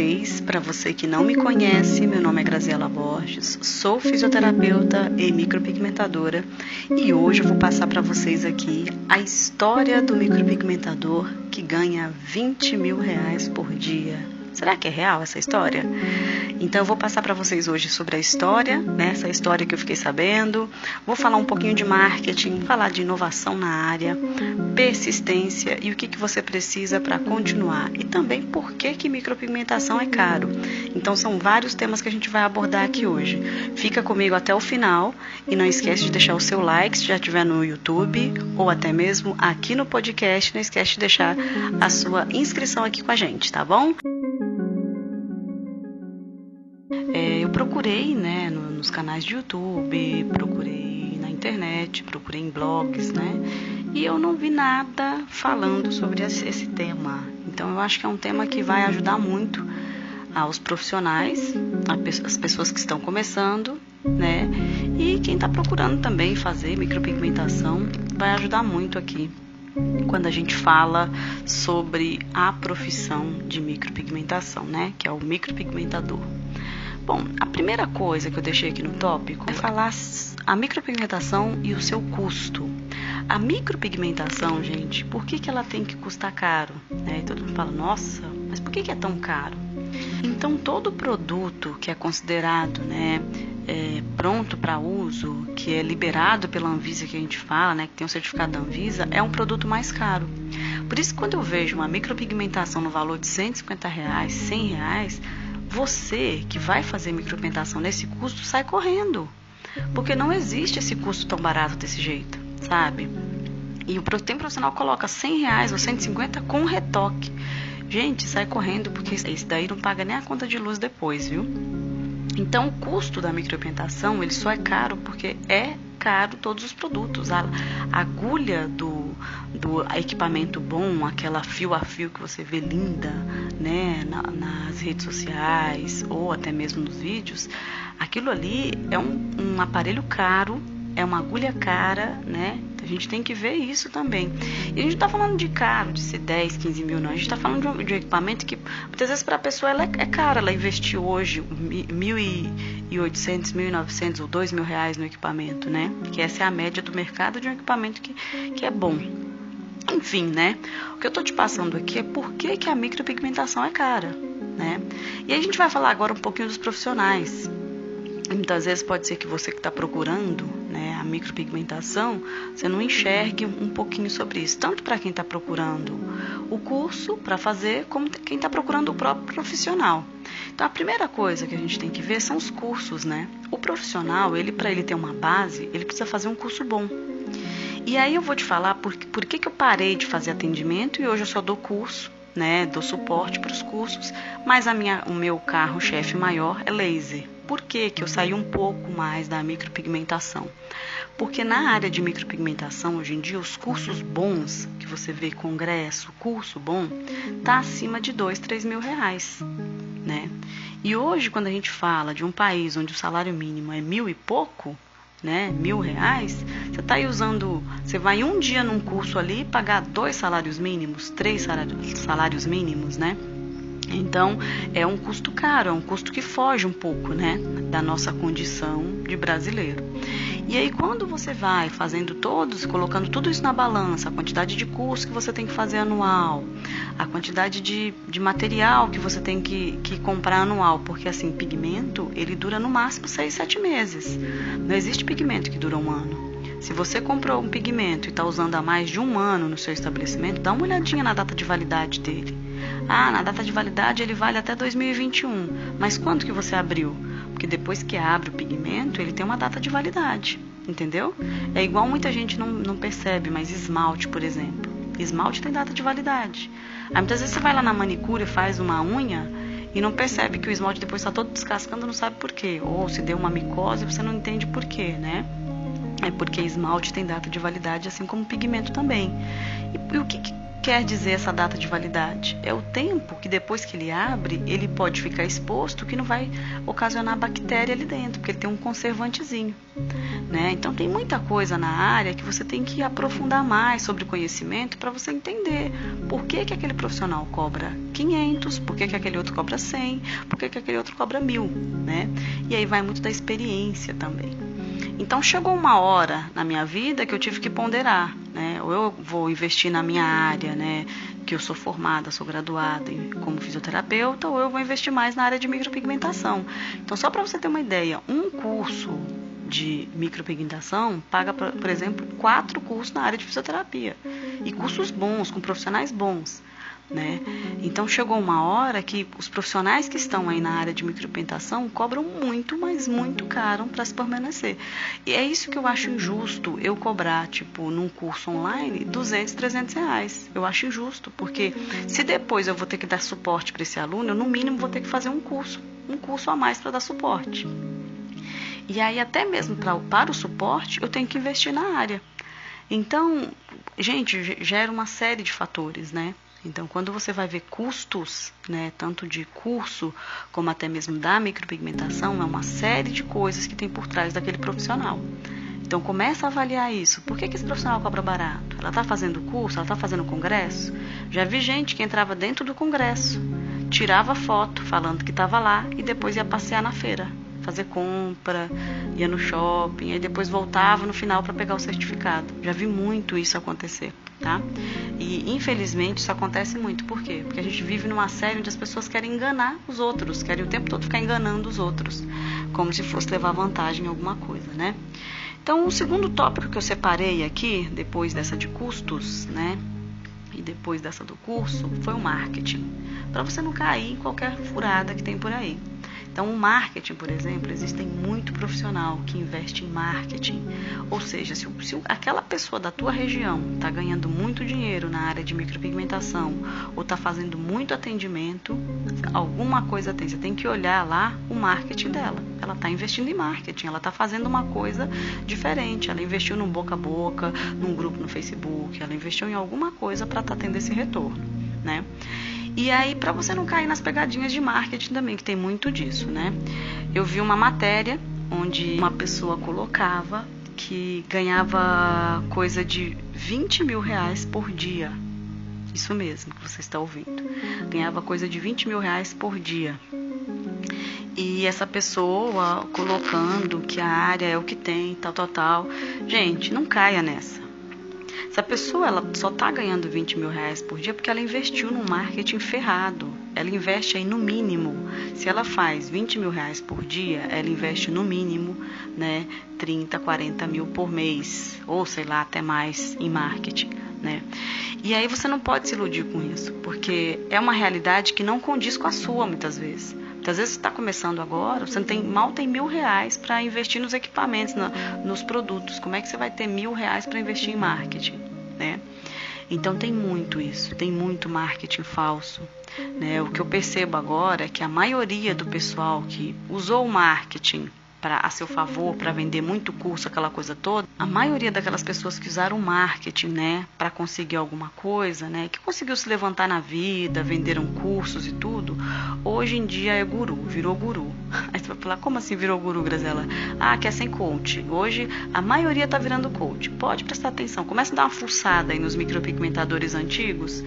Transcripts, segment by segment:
vocês? Para você que não me conhece, meu nome é Graziela Borges, sou fisioterapeuta e micropigmentadora e hoje eu vou passar para vocês aqui a história do micropigmentador que ganha 20 mil reais por dia. Será que é real essa história? Então eu vou passar para vocês hoje sobre a história, né? essa história que eu fiquei sabendo. Vou falar um pouquinho de marketing, falar de inovação na área, persistência e o que, que você precisa para continuar. E também por que, que micropigmentação é caro. Então são vários temas que a gente vai abordar aqui hoje. Fica comigo até o final e não esquece de deixar o seu like se já estiver no YouTube ou até mesmo aqui no podcast. Não esquece de deixar a sua inscrição aqui com a gente, tá bom? Procurei né, no, nos canais de YouTube, procurei na internet, procurei em blogs, né? E eu não vi nada falando sobre esse, esse tema. Então eu acho que é um tema que vai ajudar muito aos profissionais, as pessoas que estão começando, né? E quem está procurando também fazer micropigmentação vai ajudar muito aqui quando a gente fala sobre a profissão de micropigmentação, né? Que é o micropigmentador. Bom, a primeira coisa que eu deixei aqui no tópico é falar a micropigmentação e o seu custo. A micropigmentação, gente, por que, que ela tem que custar caro? É, e todo mundo fala, nossa, mas por que, que é tão caro? Então, todo produto que é considerado né, é, pronto para uso, que é liberado pela Anvisa, que a gente fala, né, que tem o certificado da Anvisa, é um produto mais caro. Por isso, quando eu vejo uma micropigmentação no valor de 150 reais, 100 reais, você que vai fazer micropigmentação nesse custo sai correndo. Porque não existe esse custo tão barato desse jeito, sabe? E o tem profissional coloca 100 reais ou 150 com retoque. Gente, sai correndo porque esse daí não paga nem a conta de luz depois, viu? Então, o custo da micropigmentação ele só é caro porque é caro todos os produtos. A, agulha do, do equipamento bom, aquela fio a fio que você vê linda né, na, nas redes sociais ou até mesmo nos vídeos, aquilo ali é um, um aparelho caro, é uma agulha cara, né? A gente tem que ver isso também. E a gente está falando de caro, de ser 10, 15 mil, não. A gente está falando de um, de um, equipamento que muitas vezes para a pessoa ela é, é cara. Ela investiu hoje mil e 1.800, 1.900 ou 2 mil reais no equipamento, né? Que essa é a média do mercado de um equipamento que, que é bom. Enfim, né? O que eu estou te passando aqui é por que, que a micropigmentação é cara, né? E a gente vai falar agora um pouquinho dos profissionais. Muitas vezes pode ser que você que está procurando né, a micropigmentação, você não enxergue um pouquinho sobre isso, tanto para quem está procurando o curso para fazer, como quem está procurando o próprio profissional. Então a primeira coisa que a gente tem que ver são os cursos, né? O profissional, ele para ele ter uma base, ele precisa fazer um curso bom. E aí eu vou te falar por, por que, que eu parei de fazer atendimento e hoje eu só dou curso, né? Dou suporte para os cursos, mas a minha, o meu carro-chefe maior é laser. Por que, que eu saí um pouco mais da micropigmentação? Porque na área de micropigmentação, hoje em dia, os cursos bons, que você vê congresso, curso bom, tá acima de dois, três mil reais, né? E hoje, quando a gente fala de um país onde o salário mínimo é mil e pouco, né, mil reais, você está aí usando, você vai um dia num curso ali pagar dois salários mínimos, três salários, salários mínimos, né? Então, é um custo caro, é um custo que foge um pouco, né, da nossa condição de brasileiro. E aí, quando você vai fazendo todos, colocando tudo isso na balança, a quantidade de curso que você tem que fazer anual, a quantidade de, de material que você tem que, que comprar anual, porque assim, pigmento, ele dura no máximo 6, 7 meses. Não existe pigmento que dura um ano. Se você comprou um pigmento e está usando há mais de um ano no seu estabelecimento, dá uma olhadinha na data de validade dele. Ah, na data de validade ele vale até 2021. Mas quando que você abriu? Porque depois que abre o pigmento, ele tem uma data de validade. Entendeu? É igual muita gente não, não percebe, mas esmalte, por exemplo. Esmalte tem data de validade. Aí muitas vezes você vai lá na manicure e faz uma unha e não percebe que o esmalte depois está todo descascando, não sabe por quê. Ou se deu uma micose, você não entende por quê, né? É porque esmalte tem data de validade, assim como pigmento também. E, e o que, que quer dizer essa data de validade? É o tempo que depois que ele abre, ele pode ficar exposto que não vai ocasionar bactéria ali dentro, porque ele tem um conservantezinho. Né? Então tem muita coisa na área que você tem que aprofundar mais sobre conhecimento para você entender por que, que aquele profissional cobra 500, por que, que aquele outro cobra 100, por que, que aquele outro cobra 1000. Né? E aí vai muito da experiência também. Então chegou uma hora na minha vida que eu tive que ponderar, eu vou investir na minha área, né? Que eu sou formada, sou graduada como fisioterapeuta, ou eu vou investir mais na área de micropigmentação. Então só para você ter uma ideia, um curso de micropigmentação paga, por exemplo, quatro cursos na área de fisioterapia e cursos bons com profissionais bons. Né? Então chegou uma hora que os profissionais que estão aí na área de micropigmentação cobram muito, mas muito caro para se permanecer. E é isso que eu acho injusto eu cobrar, tipo, num curso online, 200, 300 reais. Eu acho injusto, porque se depois eu vou ter que dar suporte para esse aluno, eu no mínimo vou ter que fazer um curso, um curso a mais para dar suporte. E aí até mesmo pra, para o suporte eu tenho que investir na área. Então, gente, gera uma série de fatores, né? Então, quando você vai ver custos, né, tanto de curso como até mesmo da micropigmentação, é uma série de coisas que tem por trás daquele profissional. Então, começa a avaliar isso. Por que, que esse profissional cobra barato? Ela está fazendo curso? Ela está fazendo congresso? Já vi gente que entrava dentro do congresso, tirava foto falando que estava lá e depois ia passear na feira fazer compra, ia no shopping, aí depois voltava no final para pegar o certificado. Já vi muito isso acontecer, tá? E infelizmente isso acontece muito. Por quê? Porque a gente vive numa série onde as pessoas querem enganar os outros, querem o tempo todo ficar enganando os outros, como se fosse levar vantagem em alguma coisa, né? Então, o segundo tópico que eu separei aqui, depois dessa de custos, né? E depois dessa do curso, foi o marketing. Para você não cair em qualquer furada que tem por aí. Então, o marketing, por exemplo, existe muito profissional que investe em marketing. Ou seja, se, se aquela pessoa da tua região está ganhando muito dinheiro na área de micropigmentação ou está fazendo muito atendimento, alguma coisa tem. Você tem que olhar lá o marketing dela. Ela está investindo em marketing, ela está fazendo uma coisa diferente. Ela investiu no boca a boca, num grupo no Facebook, ela investiu em alguma coisa para estar tá tendo esse retorno, né? E aí, para você não cair nas pegadinhas de marketing também, que tem muito disso, né? Eu vi uma matéria onde uma pessoa colocava que ganhava coisa de 20 mil reais por dia. Isso mesmo que você está ouvindo. Ganhava coisa de 20 mil reais por dia. E essa pessoa colocando que a área é o que tem, tal, tal, tal. Gente, não caia nessa. Essa pessoa ela só está ganhando 20 mil reais por dia porque ela investiu no marketing ferrado. Ela investe aí no mínimo. Se ela faz 20 mil reais por dia, ela investe no mínimo né, 30, 40 mil por mês. Ou sei lá, até mais em marketing. Né? E aí você não pode se iludir com isso, porque é uma realidade que não condiz com a sua muitas vezes. Muitas vezes você está começando agora, você tem, mal tem mil reais para investir nos equipamentos, na, nos produtos. Como é que você vai ter mil reais para investir em marketing? Né? Então tem muito isso, tem muito marketing falso. Né? O que eu percebo agora é que a maioria do pessoal que usou o marketing para a seu favor, para vender muito curso, aquela coisa toda, a maioria daquelas pessoas que usaram marketing, né, para conseguir alguma coisa, né, que conseguiu se levantar na vida, venderam cursos e tudo, hoje em dia é guru, virou guru. Aí você vai falar, como assim virou guru, Grazela? Ah, que é sem coach. Hoje a maioria está virando coach. Pode prestar atenção, começa a dar uma fuçada aí nos micropigmentadores antigos,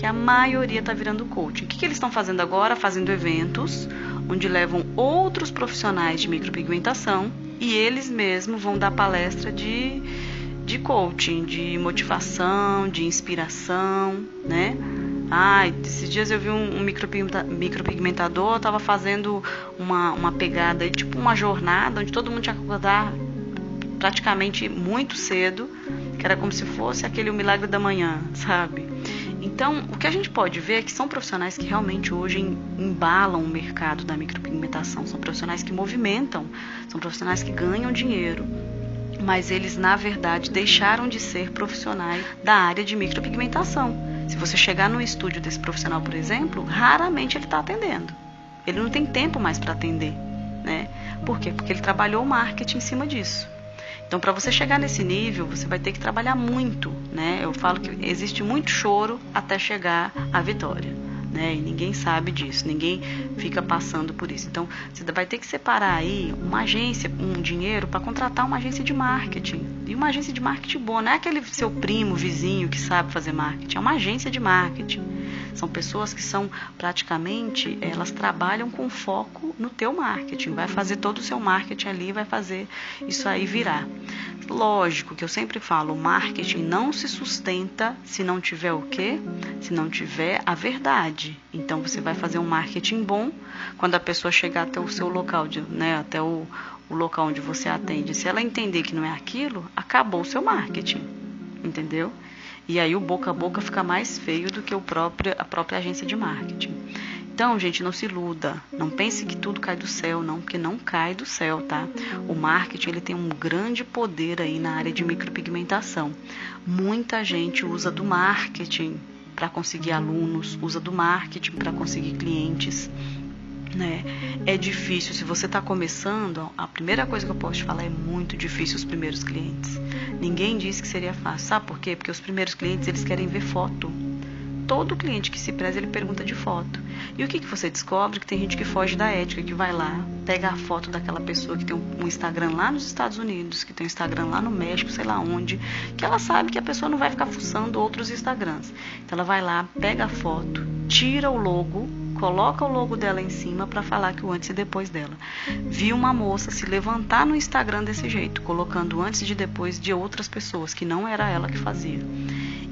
que a maioria está virando coach. O que, que eles estão fazendo agora? Fazendo eventos onde levam outros profissionais de micropigmentação e eles mesmos vão dar palestra de, de coaching, de motivação, de inspiração, né? Ah, esses dias eu vi um, um micropigmentador, estava fazendo uma, uma pegada, tipo uma jornada, onde todo mundo tinha que acordar praticamente muito cedo, que era como se fosse aquele milagre da manhã, sabe? Então, o que a gente pode ver é que são profissionais que realmente hoje embalam o mercado da micropigmentação, são profissionais que movimentam, são profissionais que ganham dinheiro, mas eles na verdade deixaram de ser profissionais da área de micropigmentação. Se você chegar no estúdio desse profissional, por exemplo, raramente ele está atendendo. Ele não tem tempo mais para atender, né? Por quê? Porque ele trabalhou o marketing em cima disso. Então, para você chegar nesse nível, você vai ter que trabalhar muito, né? Eu falo que existe muito choro até chegar à vitória né? E ninguém sabe disso, ninguém fica passando por isso. Então, você vai ter que separar aí uma agência, um dinheiro para contratar uma agência de marketing. E uma agência de marketing boa, não é aquele seu primo, vizinho que sabe fazer marketing, é uma agência de marketing. São pessoas que são praticamente, elas trabalham com foco no teu marketing, vai fazer todo o seu marketing ali, vai fazer isso aí virar. Lógico que eu sempre falo, o marketing não se sustenta se não tiver o quê? Se não tiver a verdade. Então você vai fazer um marketing bom quando a pessoa chegar até o seu local, de, né, até o, o local onde você atende. Se ela entender que não é aquilo, acabou o seu marketing. Entendeu? E aí o boca a boca fica mais feio do que o próprio, a própria agência de marketing. Então, gente, não se iluda. Não pense que tudo cai do céu, não, porque não cai do céu, tá? O marketing ele tem um grande poder aí na área de micropigmentação. Muita gente usa do marketing para conseguir alunos, usa do marketing para conseguir clientes. Né? É difícil. Se você está começando, a primeira coisa que eu posso te falar é muito difícil os primeiros clientes. Ninguém disse que seria fácil. Sabe por quê? Porque os primeiros clientes eles querem ver foto todo cliente que se preza, ele pergunta de foto. E o que, que você descobre? Que tem gente que foge da ética, que vai lá, pega a foto daquela pessoa que tem um Instagram lá nos Estados Unidos, que tem um Instagram lá no México, sei lá onde, que ela sabe que a pessoa não vai ficar fuçando outros Instagrams. Então ela vai lá, pega a foto, tira o logo, coloca o logo dela em cima para falar que o antes e depois dela. Vi uma moça se levantar no Instagram desse jeito, colocando antes e depois de outras pessoas, que não era ela que fazia.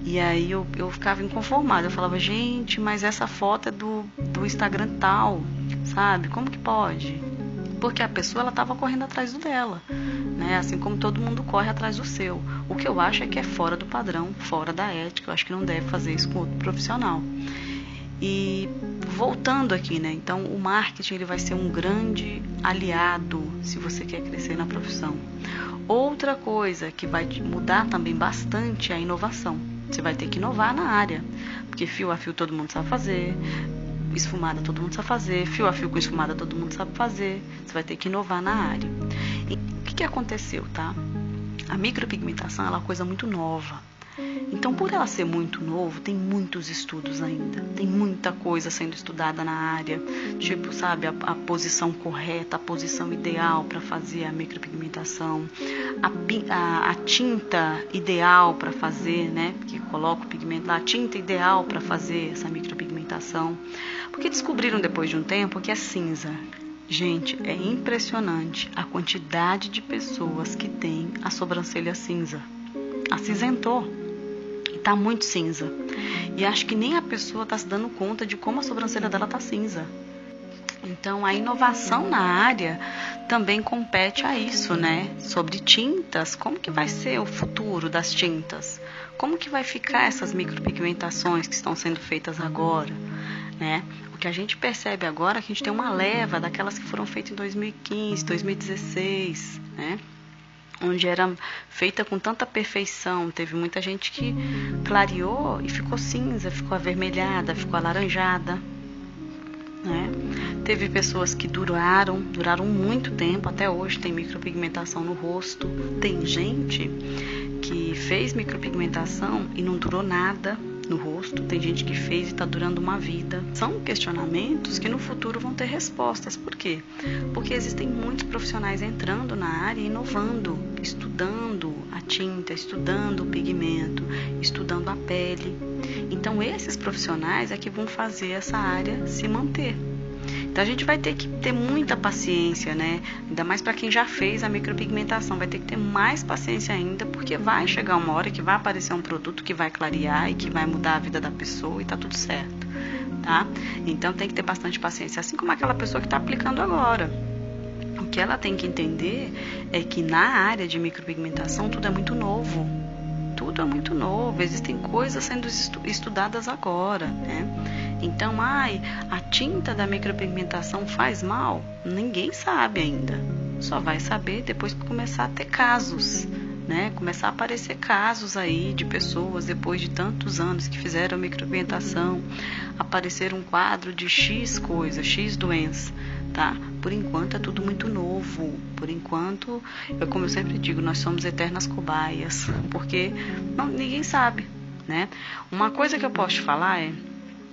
E aí eu, eu ficava inconformada. Eu falava, gente, mas essa foto é do, do Instagram tal, sabe? Como que pode? Porque a pessoa ela estava correndo atrás do dela, né? Assim como todo mundo corre atrás do seu. O que eu acho é que é fora do padrão, fora da ética. Eu acho que não deve fazer isso com outro profissional. E voltando aqui, né? Então, o marketing ele vai ser um grande aliado se você quer crescer na profissão. Outra coisa que vai mudar também bastante é a inovação. Você vai ter que inovar na área, porque fio a fio todo mundo sabe fazer, esfumada todo mundo sabe fazer, fio a fio com esfumada todo mundo sabe fazer. Você vai ter que inovar na área. E o que, que aconteceu, tá? A micropigmentação é uma coisa muito nova. Então, por ela ser muito novo, tem muitos estudos ainda, tem muita coisa sendo estudada na área, tipo, sabe, a, a posição correta, a posição ideal para fazer a micropigmentação, a, a, a tinta ideal para fazer, né, que coloca o pigmento a tinta ideal para fazer essa micropigmentação, porque descobriram depois de um tempo que é cinza. Gente, é impressionante a quantidade de pessoas que têm a sobrancelha cinza. Acinzentou tá muito cinza. E acho que nem a pessoa está se dando conta de como a sobrancelha dela tá cinza. Então, a inovação na área também compete a isso, né? Sobre tintas, como que vai ser o futuro das tintas? Como que vai ficar essas micropigmentações que estão sendo feitas agora, né? O que a gente percebe agora é que a gente tem uma leva daquelas que foram feitas em 2015, 2016, né? Onde era feita com tanta perfeição. Teve muita gente que clareou e ficou cinza, ficou avermelhada, ficou alaranjada. Né? Teve pessoas que duraram, duraram muito tempo, até hoje tem micropigmentação no rosto. Tem gente que fez micropigmentação e não durou nada, no rosto, tem gente que fez e está durando uma vida. São questionamentos que no futuro vão ter respostas. Por quê? Porque existem muitos profissionais entrando na área, inovando, estudando a tinta, estudando o pigmento, estudando a pele. Então, esses profissionais é que vão fazer essa área se manter. Então a gente vai ter que ter muita paciência, né? Ainda mais para quem já fez a micropigmentação, vai ter que ter mais paciência ainda, porque vai chegar uma hora que vai aparecer um produto que vai clarear e que vai mudar a vida da pessoa e tá tudo certo, tá? Então tem que ter bastante paciência, assim como aquela pessoa que está aplicando agora. O que ela tem que entender é que na área de micropigmentação tudo é muito novo. Tudo é muito novo, existem coisas sendo estudadas agora, né? Então, ai, a tinta da micropigmentação faz mal? Ninguém sabe ainda. Só vai saber depois que começar a ter casos, né? Começar a aparecer casos aí de pessoas depois de tantos anos que fizeram micropigmentação, aparecer um quadro de X coisa, X doença, tá? por enquanto é tudo muito novo. Por enquanto, eu, como eu sempre digo, nós somos eternas cobaias, porque não, ninguém sabe, né? Uma coisa que eu posso te falar é,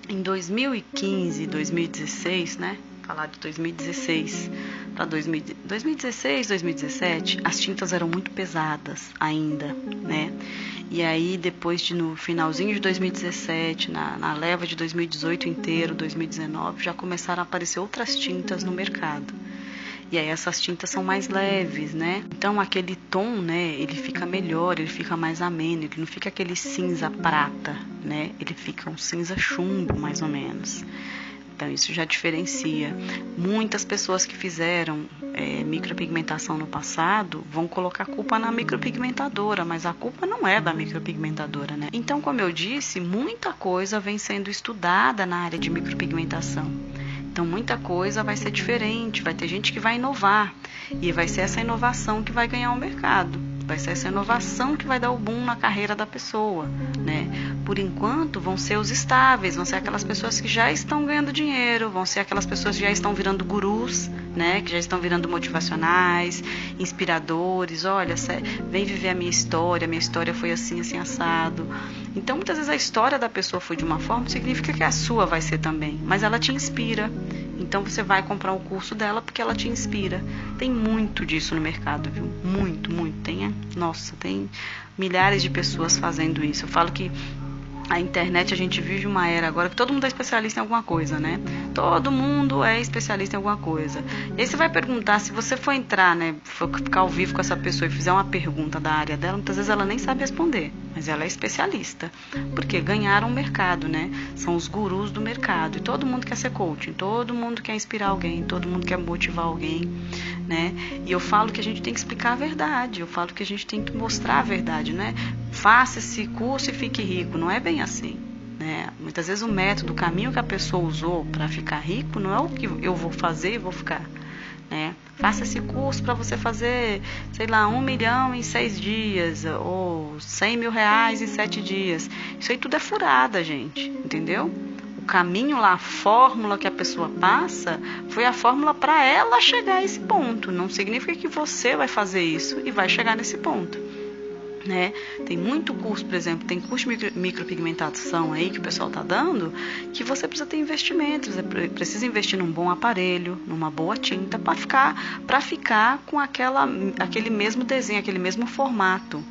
em 2015, 2016, né? Falar de 2016 para 2016, 2017, as tintas eram muito pesadas ainda, né? E aí, depois de no finalzinho de 2017, na, na leva de 2018 inteiro, 2019, já começaram a aparecer outras tintas no mercado. E aí essas tintas são mais leves, né? Então aquele tom, né, ele fica melhor, ele fica mais ameno, ele não fica aquele cinza prata, né? Ele fica um cinza chumbo, mais ou menos. Então isso já diferencia. Muitas pessoas que fizeram é, micropigmentação no passado vão colocar culpa na micropigmentadora, mas a culpa não é da micropigmentadora, né? Então, como eu disse, muita coisa vem sendo estudada na área de micropigmentação. Então, muita coisa vai ser diferente, vai ter gente que vai inovar e vai ser essa inovação que vai ganhar o mercado. Vai ser essa inovação que vai dar o boom na carreira da pessoa, né? Por enquanto, vão ser os estáveis, vão ser aquelas pessoas que já estão ganhando dinheiro, vão ser aquelas pessoas que já estão virando gurus, né? Que já estão virando motivacionais, inspiradores. Olha, vem viver a minha história, minha história foi assim, assim assado. Então, muitas vezes a história da pessoa foi de uma forma, significa que a sua vai ser também, mas ela te inspira. Então você vai comprar o curso dela porque ela te inspira. Tem muito disso no mercado, viu? Muito, muito. Tem, nossa, tem milhares de pessoas fazendo isso. Eu falo que a internet a gente vive uma era agora que todo mundo é especialista em alguma coisa, né? Todo mundo é especialista em alguma coisa. E aí você vai perguntar, se você for entrar, né, for ficar ao vivo com essa pessoa e fizer uma pergunta da área dela, muitas vezes ela nem sabe responder, mas ela é especialista. Porque ganharam o mercado, né? São os gurus do mercado. E todo mundo quer ser coaching, todo mundo quer inspirar alguém, todo mundo quer motivar alguém, né? E eu falo que a gente tem que explicar a verdade, eu falo que a gente tem que mostrar a verdade, né? Faça esse curso e fique rico, não é bem assim. Né? Muitas vezes o método, o caminho que a pessoa usou para ficar rico não é o que eu vou fazer e vou ficar. Né? Faça esse curso para você fazer, sei lá, um milhão em seis dias ou cem mil reais em sete dias. Isso aí tudo é furada, gente, entendeu? O caminho lá, a fórmula que a pessoa passa, foi a fórmula para ela chegar a esse ponto. Não significa que você vai fazer isso e vai chegar nesse ponto. Né? Tem muito curso, por exemplo, tem curso de micropigmentação aí que o pessoal está dando, que você precisa ter investimentos, precisa investir num bom aparelho, numa boa tinta para ficar, para ficar com aquela, aquele mesmo desenho, aquele mesmo formato.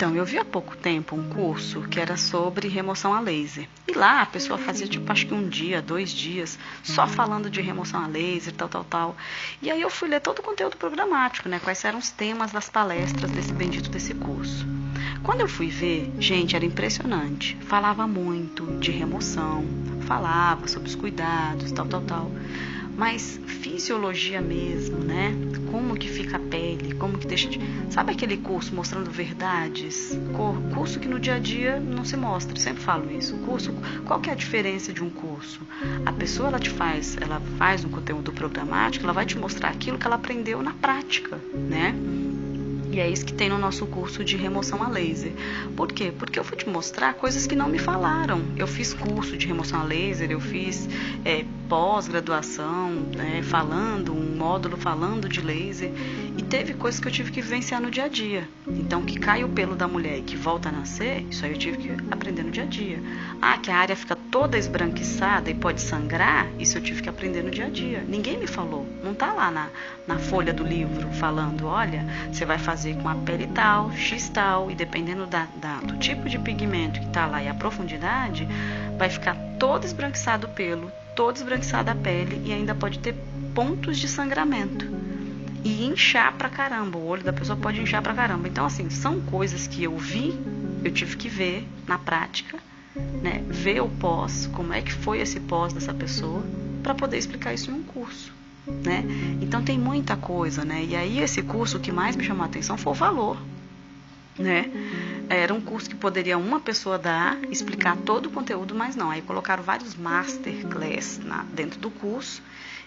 Então, eu vi há pouco tempo um curso que era sobre remoção a laser. E lá a pessoa fazia, tipo, acho que um dia, dois dias, só falando de remoção a laser, tal, tal, tal. E aí eu fui ler todo o conteúdo programático, né? Quais eram os temas das palestras desse bendito desse curso. Quando eu fui ver, gente, era impressionante. Falava muito de remoção, falava sobre os cuidados, tal, tal, tal mas fisiologia mesmo, né? Como que fica a pele, como que deixa de... Sabe aquele curso mostrando verdades? Curso que no dia a dia não se mostra, sempre falo isso. Curso, qual que é a diferença de um curso? A pessoa ela te faz, ela faz um conteúdo programático, ela vai te mostrar aquilo que ela aprendeu na prática, né? E é isso que tem no nosso curso de remoção a laser. Por quê? Porque eu vou te mostrar coisas que não me falaram. Eu fiz curso de remoção a laser, eu fiz é, pós-graduação, né, falando, um módulo falando de laser. E teve coisas que eu tive que vivenciar no dia a dia. Então, que cai o pelo da mulher e que volta a nascer, isso aí eu tive que aprender no dia a dia. Ah, que a área fica toda esbranquiçada e pode sangrar, isso eu tive que aprender no dia a dia. Ninguém me falou. Não está lá na, na folha do livro falando, olha, você vai fazer com a pele tal, X tal, e dependendo da, da, do tipo de pigmento que está lá e a profundidade, vai ficar todo esbranquiçado o pelo, todo esbranquiçada a pele e ainda pode ter pontos de sangramento. E inchar pra caramba, o olho da pessoa pode inchar pra caramba. Então, assim, são coisas que eu vi, eu tive que ver na prática, né? Ver o pós, como é que foi esse pós dessa pessoa, para poder explicar isso em um curso né? Então tem muita coisa, né? E aí esse curso o que mais me chamou a atenção foi o valor, né? era um curso que poderia uma pessoa dar, explicar todo o conteúdo, mas não. Aí colocaram vários masterclass na, dentro do curso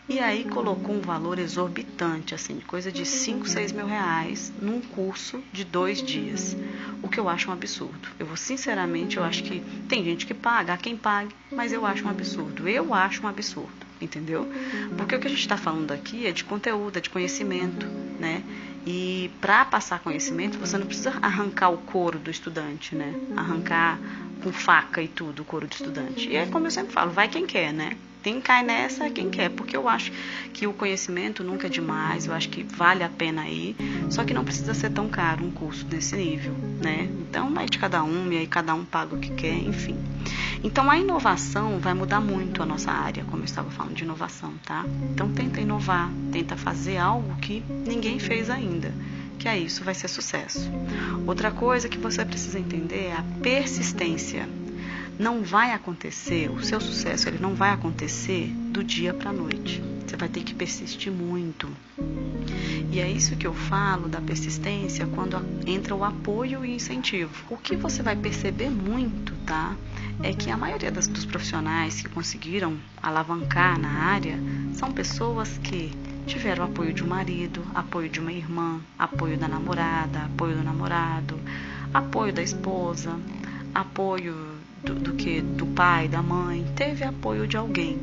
e aí colocou um valor exorbitante, assim, coisa de 5, 6 mil reais num curso de dois dias. O que eu acho um absurdo. Eu vou, sinceramente, eu acho que tem gente que paga, há quem pague, mas eu acho um absurdo. Eu acho um absurdo, entendeu? Porque o que a gente está falando aqui é de conteúdo, é de conhecimento, né? E para passar conhecimento, você não precisa arrancar o couro do estudante, né? Arrancar com faca e tudo o couro do estudante. E é como eu sempre falo, vai quem quer, né? Quem cai nessa é quem quer, porque eu acho que o conhecimento nunca é demais, eu acho que vale a pena ir, só que não precisa ser tão caro um curso desse nível, né? Então é de cada um, e aí cada um paga o que quer, enfim. Então a inovação vai mudar muito a nossa área, como eu estava falando de inovação, tá? Então tenta inovar, tenta fazer algo que ninguém fez ainda que é isso vai ser sucesso. Outra coisa que você precisa entender é a persistência não vai acontecer, o seu sucesso ele não vai acontecer do dia para a noite. Você vai ter que persistir muito. E é isso que eu falo da persistência quando entra o apoio e incentivo. O que você vai perceber muito, tá? É que a maioria das, dos profissionais que conseguiram alavancar na área são pessoas que tiveram apoio de um marido, apoio de uma irmã, apoio da namorada, apoio do namorado, apoio da esposa, apoio do, do que do pai, da mãe, teve apoio de alguém.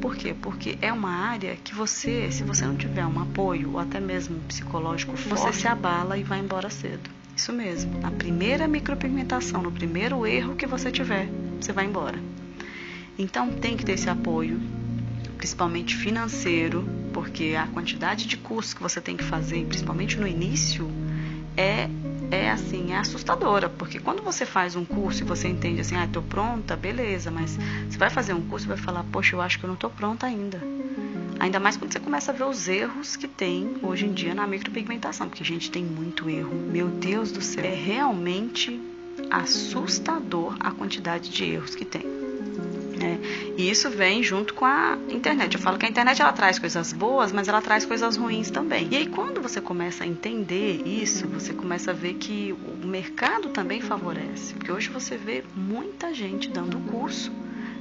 Por quê? Porque é uma área que você, se você não tiver um apoio, ou até mesmo psicológico forte, você se abala e vai embora cedo. Isso mesmo. Na primeira micropigmentação, no primeiro erro que você tiver, você vai embora. Então tem que ter esse apoio, principalmente financeiro, porque a quantidade de cursos que você tem que fazer, principalmente no início, é é assim, é assustadora, porque quando você faz um curso e você entende assim, ah, estou pronta, beleza, mas você vai fazer um curso e vai falar, poxa, eu acho que eu não estou pronta ainda. Ainda mais quando você começa a ver os erros que tem hoje em dia na micropigmentação, porque a gente tem muito erro. Meu Deus do céu, é realmente assustador a quantidade de erros que tem. Né? E isso vem junto com a internet. Eu falo que a internet ela traz coisas boas, mas ela traz coisas ruins também. E aí quando você começa a entender isso, você começa a ver que o mercado também favorece, porque hoje você vê muita gente dando curso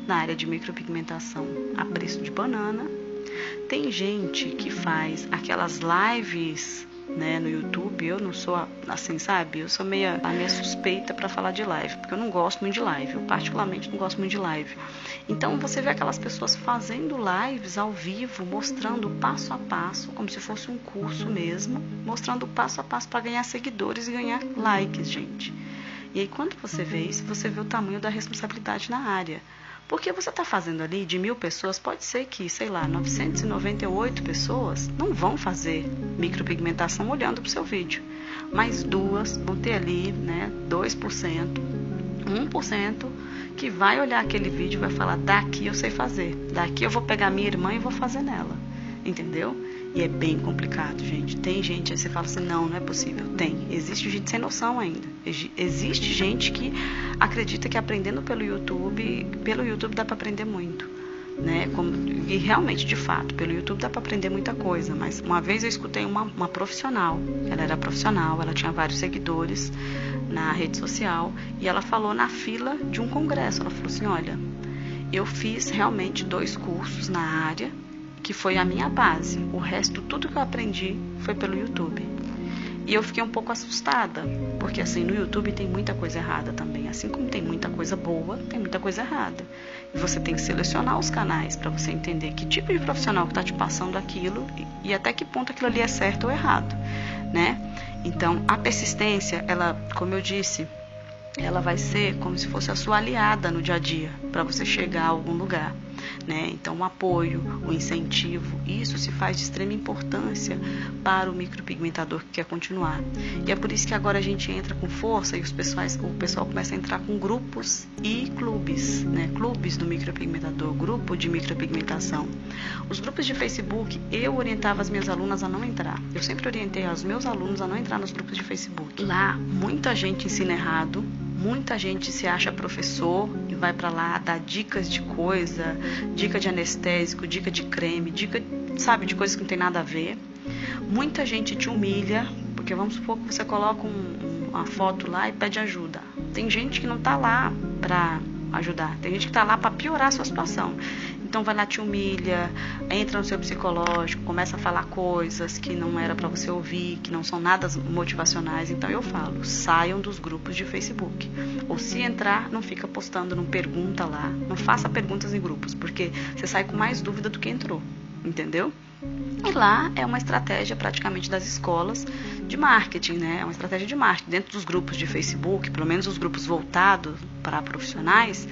na área de micropigmentação a preço de banana. Tem gente que faz aquelas lives né, no YouTube, eu não sou assim, sabe? Eu sou meia, a minha suspeita para falar de live, porque eu não gosto muito de live, eu particularmente não gosto muito de live. Então você vê aquelas pessoas fazendo lives ao vivo, mostrando passo a passo, como se fosse um curso mesmo, mostrando passo a passo para ganhar seguidores e ganhar likes, gente. E aí quando você vê isso, você vê o tamanho da responsabilidade na área. Porque você está fazendo ali de mil pessoas, pode ser que, sei lá, 998 pessoas não vão fazer micropigmentação olhando para o seu vídeo. Mas duas vão ter ali, né, 2%, 1% que vai olhar aquele vídeo e vai falar: daqui eu sei fazer, daqui eu vou pegar minha irmã e vou fazer nela. Entendeu? E é bem complicado, gente. Tem gente, aí você fala assim, não, não é possível. Tem. Existe gente sem noção ainda. Existe gente que acredita que aprendendo pelo YouTube, pelo YouTube dá para aprender muito. Né? Como, e realmente, de fato, pelo YouTube dá para aprender muita coisa. Mas uma vez eu escutei uma, uma profissional, ela era profissional, ela tinha vários seguidores na rede social, e ela falou na fila de um congresso. Ela falou assim: Olha, eu fiz realmente dois cursos na área que foi a minha base. O resto, tudo que eu aprendi foi pelo YouTube. E eu fiquei um pouco assustada, porque assim, no YouTube tem muita coisa errada também. Assim como tem muita coisa boa, tem muita coisa errada. E você tem que selecionar os canais para você entender que tipo de profissional que está te passando aquilo e, e até que ponto aquilo ali é certo ou errado, né? Então, a persistência, ela, como eu disse, ela vai ser como se fosse a sua aliada no dia a dia para você chegar a algum lugar. Né? Então, o apoio, o incentivo, isso se faz de extrema importância para o micropigmentador que quer continuar. E é por isso que agora a gente entra com força e os pessoais, o pessoal começa a entrar com grupos e clubes, né? clubes do micropigmentador, grupo de micropigmentação. Os grupos de Facebook, eu orientava as minhas alunas a não entrar. Eu sempre orientei os meus alunos a não entrar nos grupos de Facebook. Lá, muita gente ensina errado, Muita gente se acha professor vai para lá dar dicas de coisa, dica de anestésico, dica de creme, dica, sabe, de coisas que não tem nada a ver. Muita gente te humilha, porque vamos supor que você coloca um, uma foto lá e pede ajuda. Tem gente que não está lá para ajudar, tem gente que está lá para piorar a sua situação. Então vai lá te humilha, entra no seu psicológico, começa a falar coisas que não era para você ouvir, que não são nada motivacionais. Então eu falo, saiam dos grupos de Facebook. Ou se entrar, não fica postando, não pergunta lá, não faça perguntas em grupos, porque você sai com mais dúvida do que entrou, entendeu? E lá é uma estratégia praticamente das escolas de marketing, né? É uma estratégia de marketing. Dentro dos grupos de Facebook, pelo menos os grupos voltados para profissionais,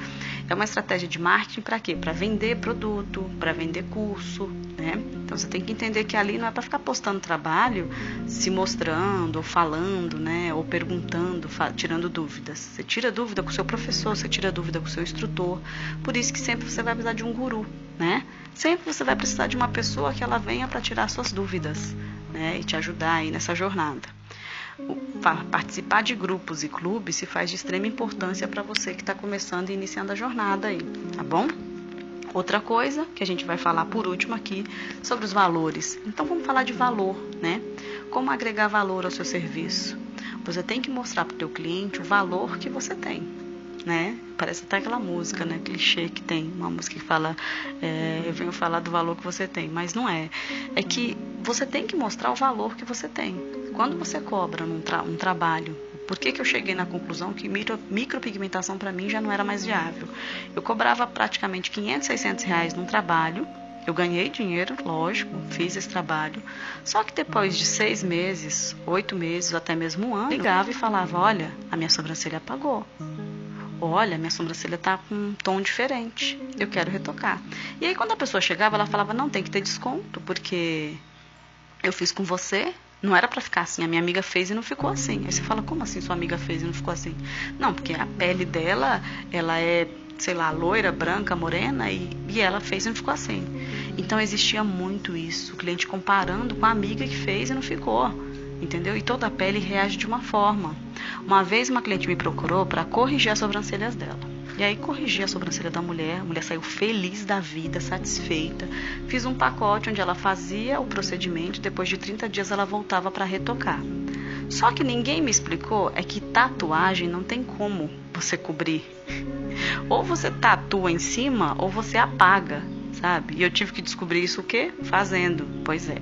é uma estratégia de marketing para quê? Para vender produto, para vender curso, né? Então você tem que entender que ali não é para ficar postando trabalho, se mostrando, ou falando, né? Ou perguntando, tirando dúvidas. Você tira dúvida com o seu professor, você tira dúvida com o seu instrutor. Por isso que sempre você vai precisar de um guru, né? Sempre você vai precisar de uma pessoa que ela venha para tirar suas dúvidas, né? E te ajudar aí nessa jornada participar de grupos e clubes se faz de extrema importância para você que está começando e iniciando a jornada aí, tá bom? Outra coisa que a gente vai falar por último aqui sobre os valores. Então vamos falar de valor, né? Como agregar valor ao seu serviço? Você tem que mostrar para o teu cliente o valor que você tem, né? Parece até aquela música, né? Clichê que tem, uma música que fala, é, eu venho falar do valor que você tem, mas não é. É que você tem que mostrar o valor que você tem. Quando você cobra num tra um trabalho, por que, que eu cheguei na conclusão que micro, micropigmentação para mim já não era mais viável? Eu cobrava praticamente 500, 600 reais num trabalho, eu ganhei dinheiro, lógico, fiz esse trabalho. Só que depois de seis meses, oito meses, até mesmo um ano, ligava e falava: Olha, a minha sobrancelha apagou. Olha, minha sobrancelha está com um tom diferente. Eu quero retocar. E aí, quando a pessoa chegava, ela falava: Não, tem que ter desconto, porque eu fiz com você, não era para ficar assim. A minha amiga fez e não ficou assim. Aí você fala, como assim sua amiga fez e não ficou assim? Não, porque a pele dela, ela é, sei lá, loira, branca, morena e, e ela fez e não ficou assim. Então existia muito isso. O cliente comparando com a amiga que fez e não ficou. Entendeu? E toda a pele reage de uma forma. Uma vez uma cliente me procurou para corrigir as sobrancelhas dela. E aí corrigi a sobrancelha da mulher, a mulher saiu feliz da vida, satisfeita. Fiz um pacote onde ela fazia o procedimento, depois de 30 dias ela voltava para retocar. Só que ninguém me explicou é que tatuagem não tem como você cobrir. Ou você tatua em cima ou você apaga, sabe? E eu tive que descobrir isso o quê? Fazendo. Pois é.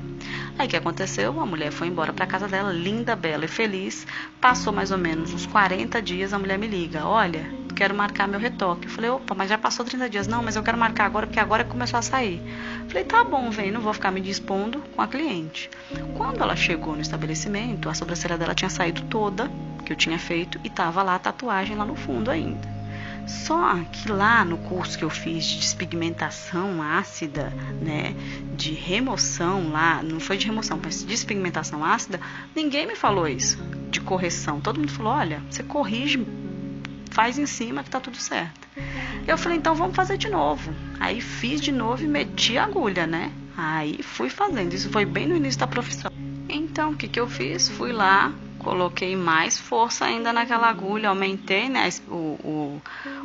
Aí o que aconteceu? A mulher foi embora para casa dela, linda, bela e feliz. Passou mais ou menos uns 40 dias, a mulher me liga: Olha, quero marcar meu retoque. Eu falei: Opa, mas já passou 30 dias. Não, mas eu quero marcar agora porque agora começou a sair. Eu falei: Tá bom, vem, não vou ficar me dispondo com a cliente. Quando ela chegou no estabelecimento, a sobrancelha dela tinha saído toda, que eu tinha feito, e tava lá a tatuagem lá no fundo ainda. Só que lá no curso que eu fiz de despigmentação ácida, né, de remoção lá, não foi de remoção, mas de despigmentação ácida, ninguém me falou isso, de correção. Todo mundo falou: olha, você corrige, faz em cima que tá tudo certo. Eu falei: então vamos fazer de novo. Aí fiz de novo e meti a agulha, né? Aí fui fazendo. Isso foi bem no início da profissão. Então, o que, que eu fiz? Fui lá, coloquei mais força ainda naquela agulha, aumentei né, o, o,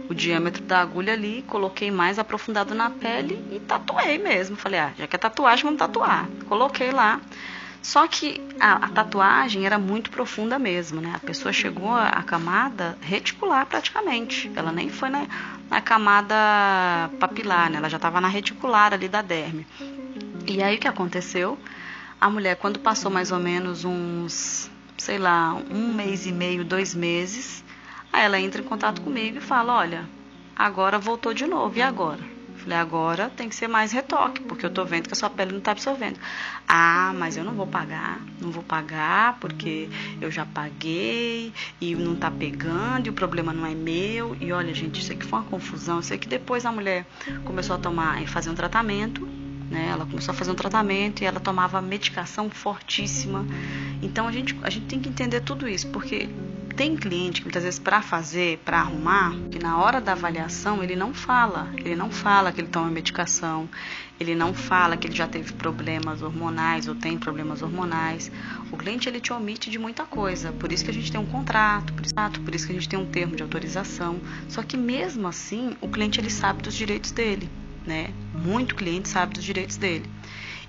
o, diâmetro da agulha ali, coloquei mais aprofundado na pele e tatuei mesmo. Falei, ah, já que é tatuagem, vamos tatuar. Coloquei lá. Só que a, a tatuagem era muito profunda mesmo, né? A pessoa chegou à camada reticular praticamente. Ela nem foi na, na camada papilar, né? Ela já estava na reticular ali da derme. E aí o que aconteceu? A mulher, quando passou mais ou menos uns sei lá, um mês e meio, dois meses, aí ela entra em contato comigo e fala, olha, agora voltou de novo, e agora? Falei, agora tem que ser mais retoque, porque eu tô vendo que a sua pele não tá absorvendo. Ah, mas eu não vou pagar, não vou pagar porque eu já paguei e não tá pegando e o problema não é meu. E olha, gente, isso aqui foi uma confusão. Eu sei que depois a mulher começou a tomar e fazer um tratamento né? Ela começou a fazer um tratamento e ela tomava medicação fortíssima. Então a gente, a gente tem que entender tudo isso, porque tem cliente que muitas vezes para fazer, para arrumar, que na hora da avaliação ele não fala, ele não fala que ele toma medicação, ele não fala que ele já teve problemas hormonais ou tem problemas hormonais. O cliente ele te omite de muita coisa, por isso que a gente tem um contrato, por isso, que a gente tem um termo de autorização. Só que mesmo assim, o cliente ele sabe dos direitos dele né? Muito cliente sabe dos direitos dele.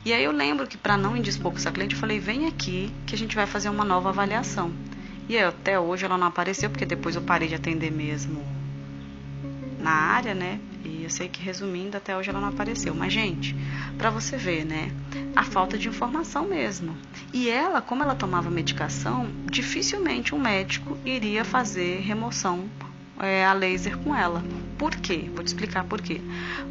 E aí eu lembro que para não indispor com essa cliente, eu falei: "Vem aqui que a gente vai fazer uma nova avaliação". E até hoje ela não apareceu, porque depois eu parei de atender mesmo na área, né? E eu sei que resumindo, até hoje ela não apareceu. Mas, gente, para você ver, né? A falta de informação mesmo. E ela, como ela tomava medicação, dificilmente um médico iria fazer remoção é, a laser com ela. Por quê? Vou te explicar por quê.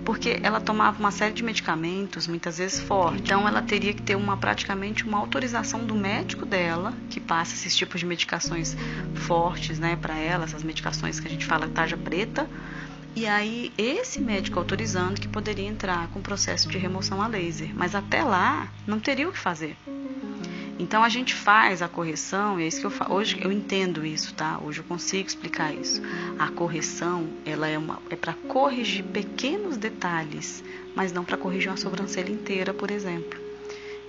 Porque ela tomava uma série de medicamentos, muitas vezes fortes. Então ela teria que ter uma praticamente uma autorização do médico dela, que passa esses tipos de medicações fortes, né, para ela, essas medicações que a gente fala tarja preta. E aí, esse médico autorizando que poderia entrar com o processo de remoção a laser. Mas até lá, não teria o que fazer. Então a gente faz a correção, e é isso que eu falo. Hoje eu entendo isso, tá? Hoje eu consigo explicar isso. A correção, ela é, é para corrigir pequenos detalhes, mas não para corrigir uma sobrancelha inteira, por exemplo.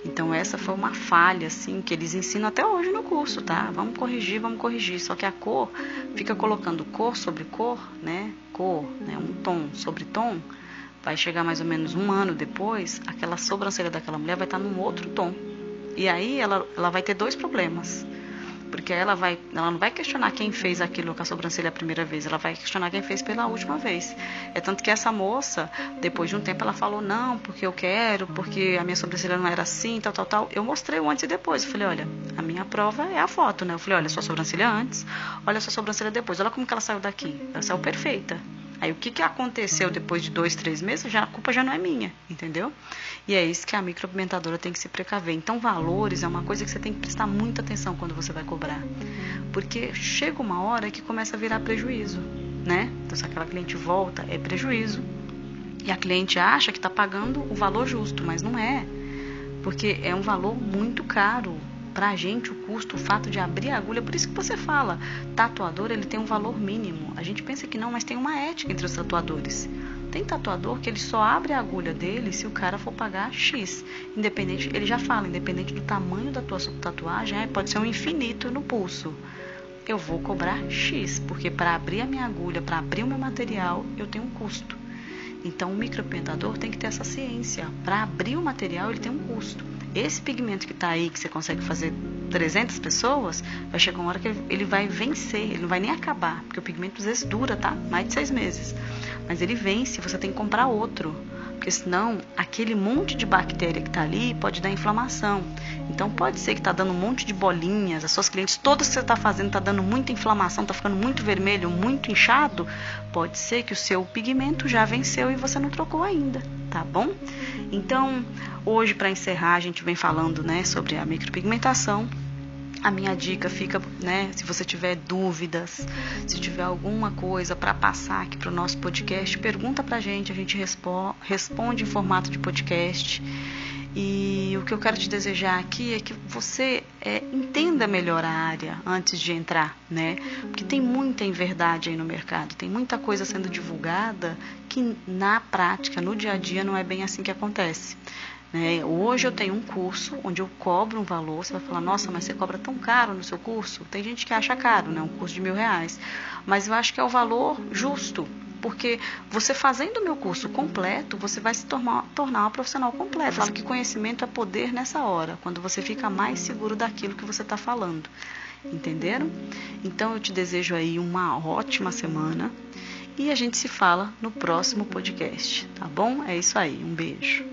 Então essa foi uma falha assim que eles ensinam até hoje no curso, tá? Vamos corrigir, vamos corrigir. Só que a cor fica colocando cor sobre cor, né? Cor, né? Um tom sobre tom. Vai chegar mais ou menos um ano depois, aquela sobrancelha daquela mulher vai estar num outro tom. E aí ela, ela vai ter dois problemas. Porque ela, vai, ela não vai questionar quem fez aquilo com a sobrancelha a primeira vez, ela vai questionar quem fez pela última vez. É tanto que essa moça, depois de um tempo, ela falou: Não, porque eu quero, porque a minha sobrancelha não era assim, tal, tal, tal. Eu mostrei o antes e depois. Eu falei: Olha, a minha prova é a foto, né? Eu falei: Olha, sua sobrancelha antes, olha sua sobrancelha depois. Olha como que ela saiu daqui. Ela saiu perfeita. Aí o que, que aconteceu depois de dois, três meses, já, a culpa já não é minha, entendeu? E é isso que a micropigmentadora tem que se precaver. Então, valores é uma coisa que você tem que prestar muita atenção quando você vai cobrar. Porque chega uma hora que começa a virar prejuízo, né? Então, se aquela cliente volta, é prejuízo. E a cliente acha que está pagando o valor justo, mas não é. Porque é um valor muito caro para a gente o custo, o fato de abrir a agulha, por isso que você fala, tatuador ele tem um valor mínimo. A gente pensa que não, mas tem uma ética entre os tatuadores. Tem tatuador que ele só abre a agulha dele se o cara for pagar X. Independente, ele já fala, independente do tamanho da tua tatuagem, pode ser um infinito no pulso. Eu vou cobrar X, porque para abrir a minha agulha, para abrir o meu material, eu tenho um custo. Então o micropigmentador tem que ter essa ciência. Para abrir o material, ele tem um custo. Esse pigmento que está aí, que você consegue fazer 300 pessoas, vai chegar uma hora que ele vai vencer, ele não vai nem acabar, porque o pigmento às vezes dura, tá? Mais de seis meses. Mas ele vence, você tem que comprar outro porque senão aquele monte de bactéria que está ali pode dar inflamação. Então pode ser que está dando um monte de bolinhas, as suas clientes todas que você está fazendo está dando muita inflamação, está ficando muito vermelho, muito inchado. Pode ser que o seu pigmento já venceu e você não trocou ainda, tá bom? Então hoje para encerrar a gente vem falando, né, sobre a micropigmentação a minha dica fica, né, se você tiver dúvidas, se tiver alguma coisa para passar aqui para o nosso podcast, pergunta para a gente, a gente responde em formato de podcast. E o que eu quero te desejar aqui é que você é, entenda melhor a área antes de entrar, né? Porque tem muita inverdade aí no mercado, tem muita coisa sendo divulgada que na prática, no dia a dia, não é bem assim que acontece. Né? Hoje eu tenho um curso onde eu cobro um valor. Você vai falar, nossa, mas você cobra tão caro no seu curso? Tem gente que acha caro, né? Um curso de mil reais. Mas eu acho que é o valor justo. Porque você fazendo o meu curso completo, você vai se tornar, tornar uma profissional completa. Falo que conhecimento é poder nessa hora, quando você fica mais seguro daquilo que você está falando. Entenderam? Então eu te desejo aí uma ótima semana e a gente se fala no próximo podcast, tá bom? É isso aí, um beijo.